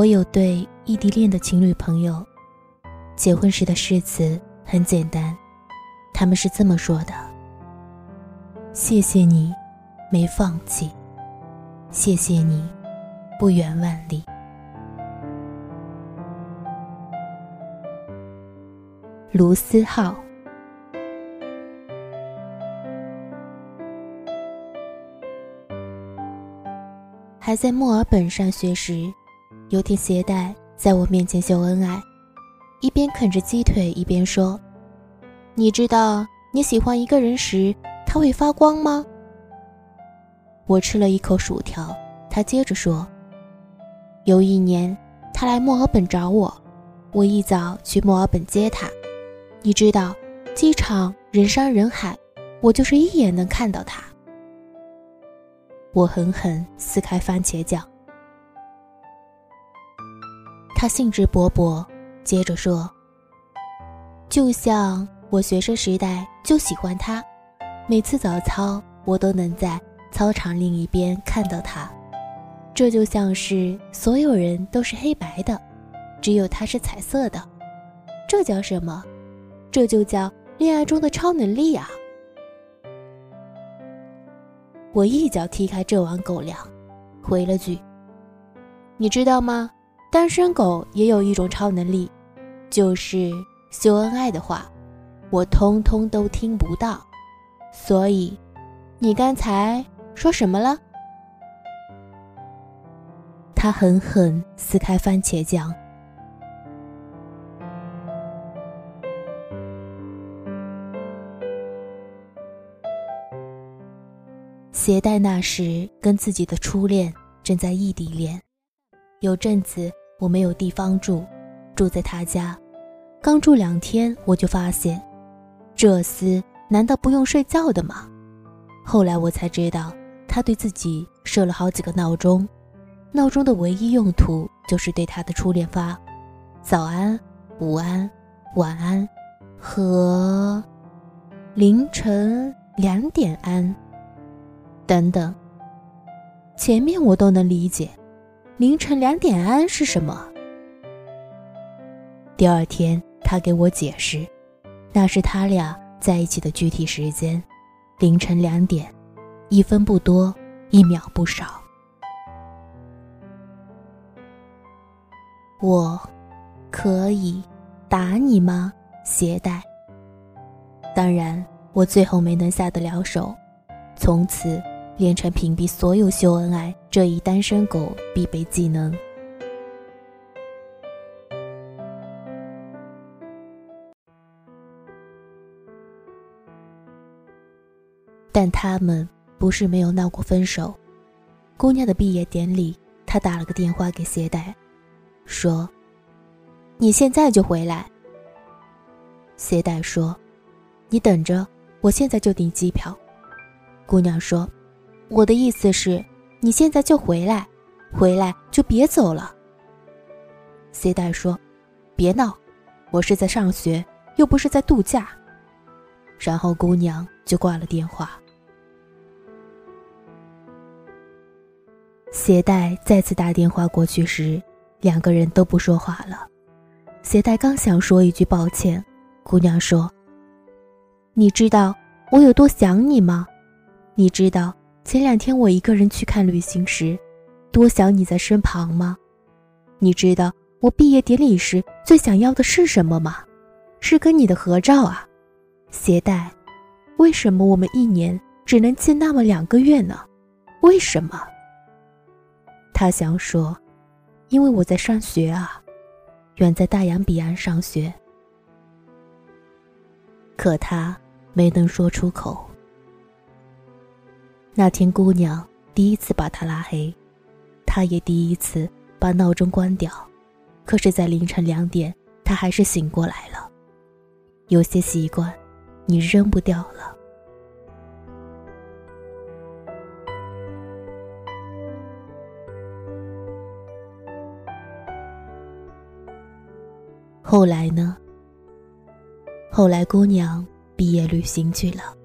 我有对异地恋的情侣朋友，结婚时的誓词很简单，他们是这么说的：“谢谢你，没放弃；谢谢你，不远万里。”卢思浩。还在墨尔本上学时，有点携带在我面前秀恩爱，一边啃着鸡腿一边说：“你知道你喜欢一个人时，他会发光吗？”我吃了一口薯条，他接着说：“有一年，他来墨尔本找我，我一早去墨尔本接他。你知道，机场人山人海，我就是一眼能看到他。”我狠狠撕开番茄酱。他兴致勃勃，接着说：“就像我学生时代就喜欢他，每次早操我都能在操场另一边看到他。这就像是所有人都是黑白的，只有他是彩色的。这叫什么？这就叫恋爱中的超能力啊！”我一脚踢开这碗狗粮，回了句：“你知道吗？单身狗也有一种超能力，就是秀恩爱的话，我通通都听不到。所以，你刚才说什么了？”他狠狠撕开番茄酱。携带那时跟自己的初恋正在异地恋，有阵子我没有地方住，住在他家。刚住两天，我就发现，这厮难道不用睡觉的吗？后来我才知道，他对自己设了好几个闹钟，闹钟的唯一用途就是对他的初恋发早安、午安、晚安和凌晨两点安。等等，前面我都能理解，凌晨两点安是什么？第二天他给我解释，那是他俩在一起的具体时间，凌晨两点，一分不多，一秒不少。我可以打你吗？携带。当然，我最后没能下得了手，从此。练成屏蔽所有秀恩爱这一单身狗必备技能，但他们不是没有闹过分手。姑娘的毕业典礼，他打了个电话给携带，说：“你现在就回来。”携带说：“你等着，我现在就订机票。”姑娘说。我的意思是，你现在就回来，回来就别走了。C 代说：“别闹，我是在上学，又不是在度假。”然后姑娘就挂了电话。携带再次打电话过去时，两个人都不说话了。携带刚想说一句抱歉，姑娘说：“你知道我有多想你吗？你知道？”前两天我一个人去看旅行时，多想你在身旁吗？你知道我毕业典礼时最想要的是什么吗？是跟你的合照啊！携带，为什么我们一年只能见那么两个月呢？为什么？他想说，因为我在上学啊，远在大洋彼岸上学。可他没能说出口。那天，姑娘第一次把他拉黑，他也第一次把闹钟关掉。可是，在凌晨两点，他还是醒过来了。有些习惯，你扔不掉了。后来呢？后来，姑娘毕业旅行去了，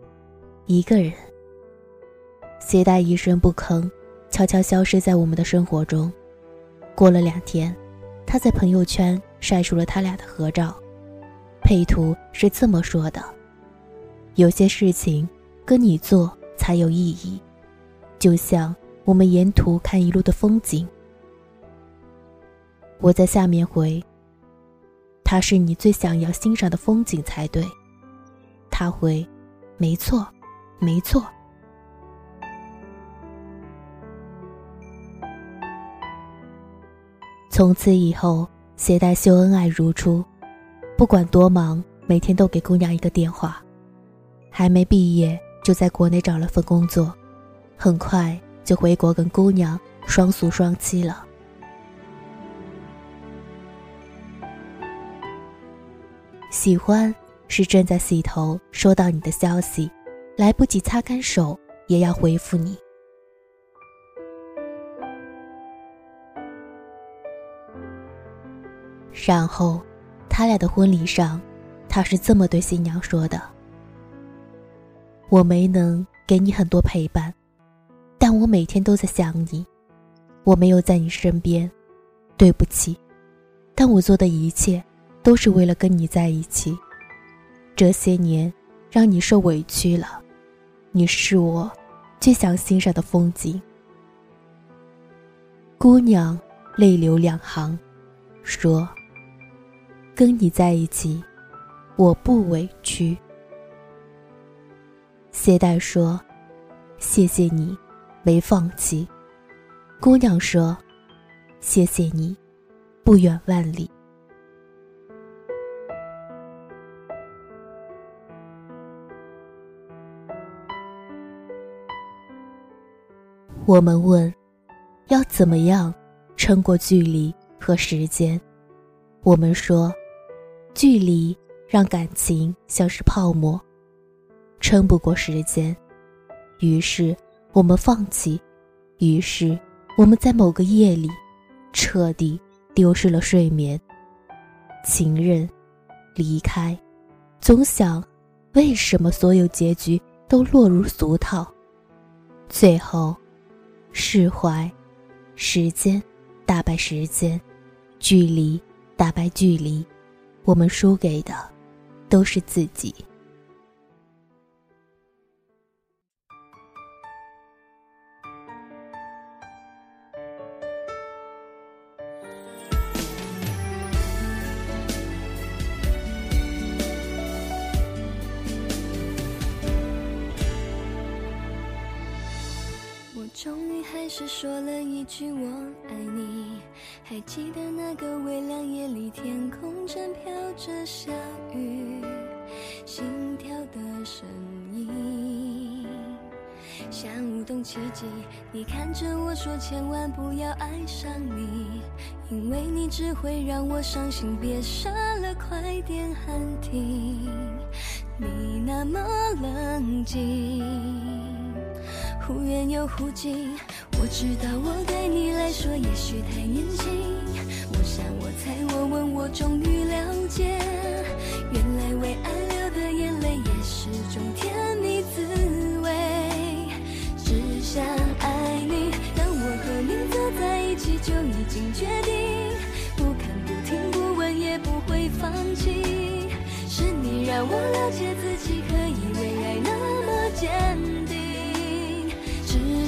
一个人。携带一声不吭，悄悄消失在我们的生活中。过了两天，他在朋友圈晒出了他俩的合照，配图是这么说的：“有些事情跟你做才有意义，就像我们沿途看一路的风景。”我在下面回：“他是你最想要欣赏的风景才对。”他回：“没错，没错。”从此以后，携带秀恩爱如初，不管多忙，每天都给姑娘一个电话。还没毕业，就在国内找了份工作，很快就回国跟姑娘双宿双栖了。喜欢是正在洗头，收到你的消息，来不及擦干手，也要回复你。然后，他俩的婚礼上，他是这么对新娘说的：“我没能给你很多陪伴，但我每天都在想你。我没有在你身边，对不起。但我做的一切，都是为了跟你在一起。这些年，让你受委屈了。你是我最想欣赏的风景。”姑娘泪流两行，说。跟你在一起，我不委屈。谢带说：“谢谢你，没放弃。”姑娘说：“谢谢你，不远万里。”我们问：要怎么样撑过距离和时间？我们说。距离让感情像是泡沫，撑不过时间，于是我们放弃，于是我们在某个夜里彻底丢失了睡眠。情人离开，总想为什么所有结局都落入俗套，最后释怀，时间打败时间，距离打败距离。我们输给的，都是自己。终于还是说了一句我爱你。还记得那个微凉夜里，天空正飘着小雨，心跳的声音像舞动奇迹。你看着我说，千万不要爱上你，因为你只会让我伤心。别傻了，快点喊停。你那么冷静，忽远又忽近。我知道我对你来说也许太年轻，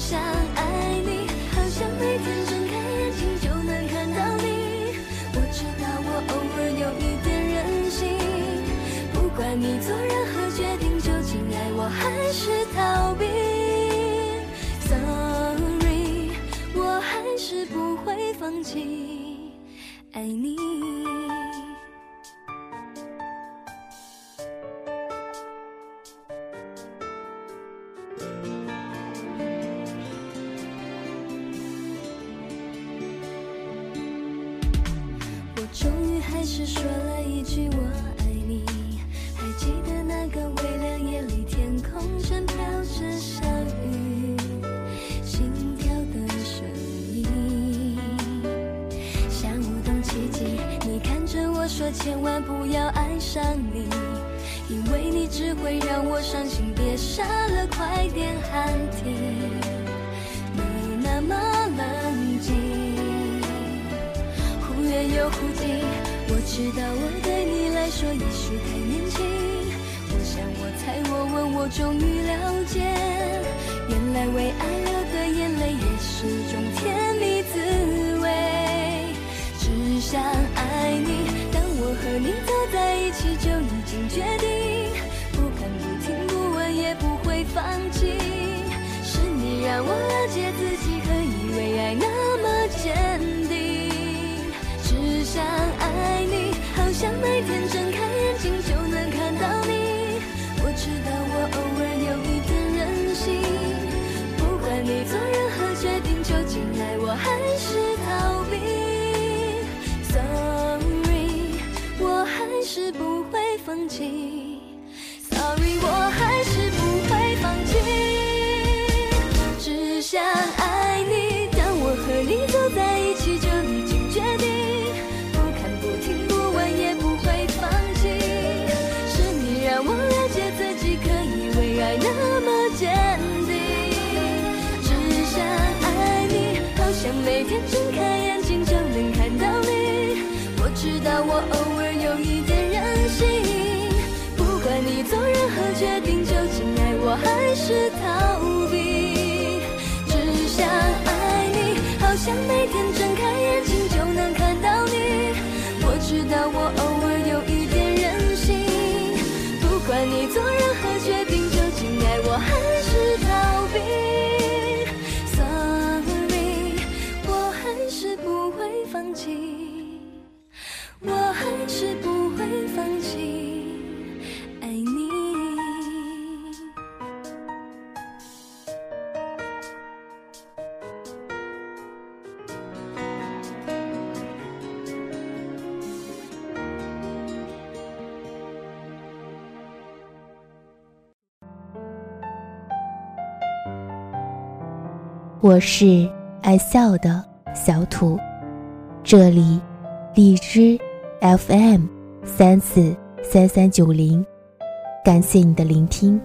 想爱你，好想。每天睁开眼睛就能看到你，我知道我偶尔有一点任性，不管你做任何决定，究竟爱我还是逃避？Sorry，我还是不会放弃只说了一句我爱你还记得那个微凉夜里天空正飘着小雨心跳的声音。像舞动奇迹你看着我说千万不要爱上你因为你只会让我伤心别傻了快点喊停。你那么冷静忽远又忽近知道我对你来说也许太年轻我想我猜我问我终于了解原来为爱流的眼泪也是种甜蜜滋味只想爱你当我和你走在一起就已经决定不看不听不问也不会放弃是你让我知道。我是爱笑的小土。这里荔枝 fm 三四三三九零感谢你的聆听。